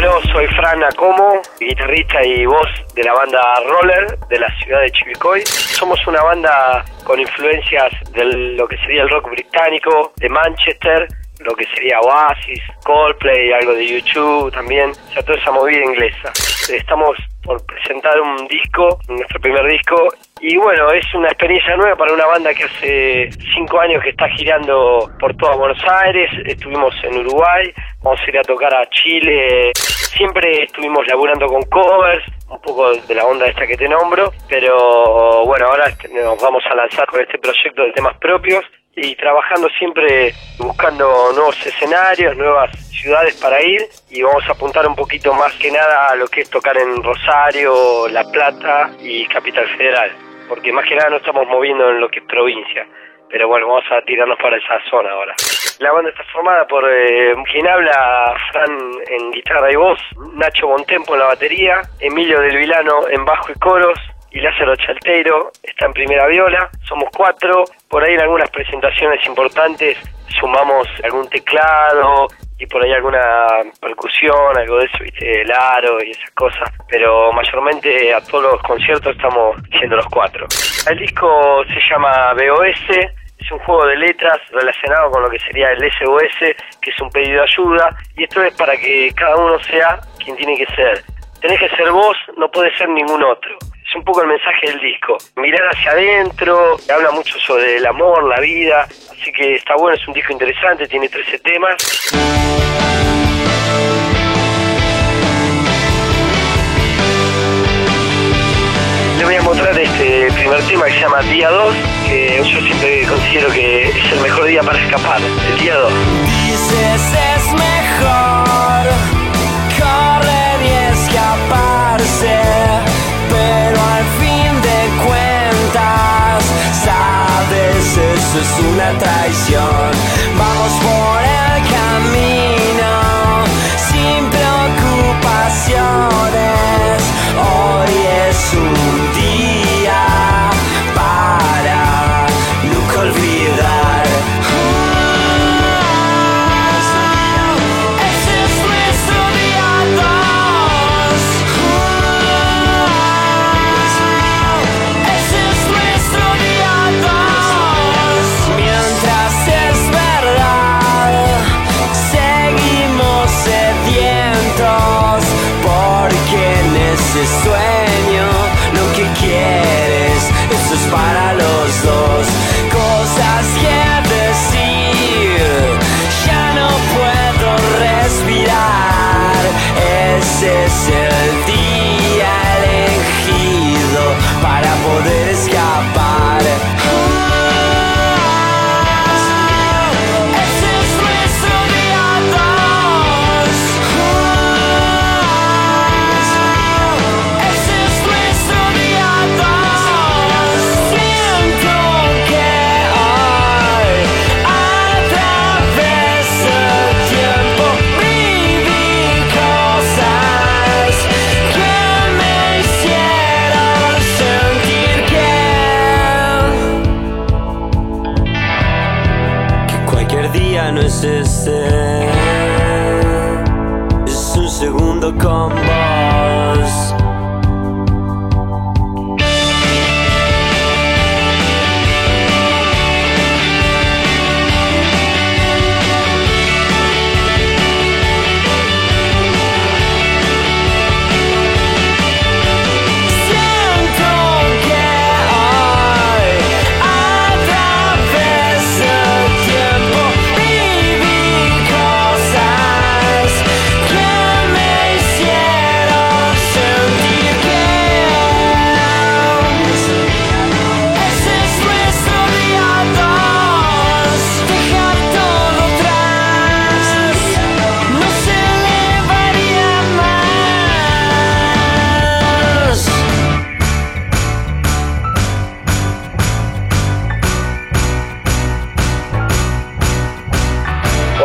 Bueno, soy Fran Acomo, guitarrista y voz de la banda Roller de la ciudad de Chivicoy. Somos una banda con influencias de lo que sería el rock británico, de Manchester, lo que sería Oasis, Coldplay, algo de YouTube también, o sea, toda esa movida inglesa. Estamos por presentar un disco, nuestro primer disco, y bueno, es una experiencia nueva para una banda que hace cinco años que está girando por toda Buenos Aires, estuvimos en Uruguay, vamos a ir a tocar a Chile, siempre estuvimos laburando con covers, un poco de la onda esta que te nombro, pero bueno, ahora nos vamos a lanzar con este proyecto de temas propios y trabajando siempre buscando nuevos escenarios, nuevas ciudades para ir y vamos a apuntar un poquito más que nada a lo que es tocar en Rosario, La Plata y Capital Federal, porque más que nada no estamos moviendo en lo que es provincia. Pero bueno, vamos a tirarnos para esa zona ahora. La banda está formada por eh, quien habla, Fran en guitarra y voz, Nacho Montempo en la batería, Emilio del Vilano en bajo y coros, y Lázaro Chalteiro está en primera viola. Somos cuatro. Por ahí en algunas presentaciones importantes sumamos algún teclado y por ahí alguna percusión, algo de eso, ¿viste? el aro y esas cosas. Pero mayormente a todos los conciertos estamos siendo los cuatro. El disco se llama BOS. Es un juego de letras relacionado con lo que sería el SOS, que es un pedido de ayuda, y esto es para que cada uno sea quien tiene que ser. Tenés que ser vos, no puede ser ningún otro es un poco el mensaje del disco. Mirar hacia adentro, habla mucho sobre el amor, la vida, así que está bueno, es un disco interesante, tiene 13 temas. Día 2, que yo siempre considero que es el mejor día para escapar, el día 2. Dices es mejor correr y escaparse, pero al fin de cuentas sabes eso es una traición.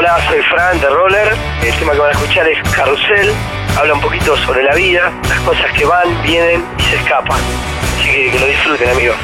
Hola, soy Fran de Roller. El tema que van a escuchar es Carrusel. Habla un poquito sobre la vida, las cosas que van, vienen y se escapan. Así que que lo disfruten, amigos.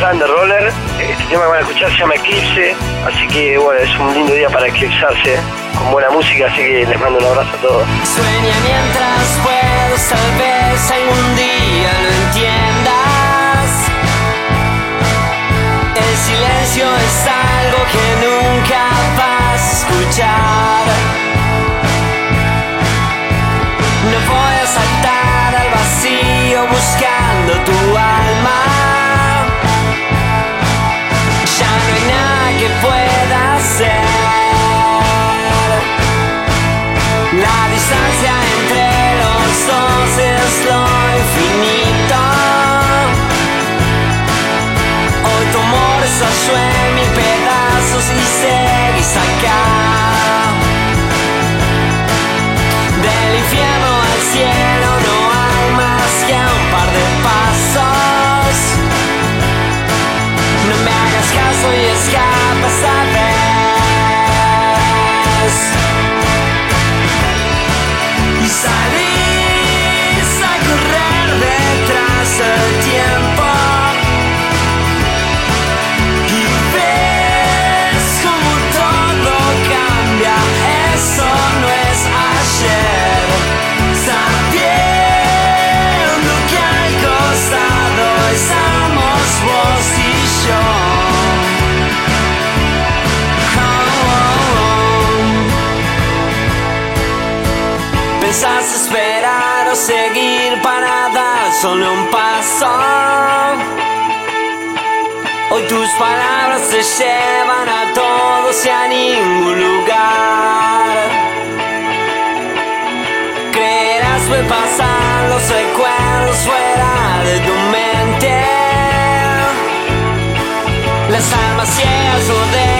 Roller. Este tema que van a escuchar se llama Eclipse, así que bueno, es un lindo día para eclipsarse con buena música, así que les mando un abrazo a todos. Sueña mientras puedes, tal vez algún día lo entiendas. El silencio es algo que nunca vas a escuchar. Amor solo un paso. Hoy tus palabras te llevan a todos y a ningún lugar. Creerás ver pasar los recuerdos fuera de tu mente. Las almas ciegas no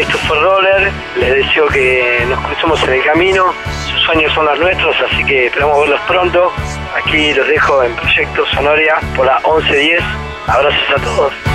esto fue Roller, les deseo que nos crucemos en el camino, sus sueños son los nuestros, así que esperamos verlos pronto. Aquí los dejo en Proyecto Sonoria por la 1110, abrazos a todos.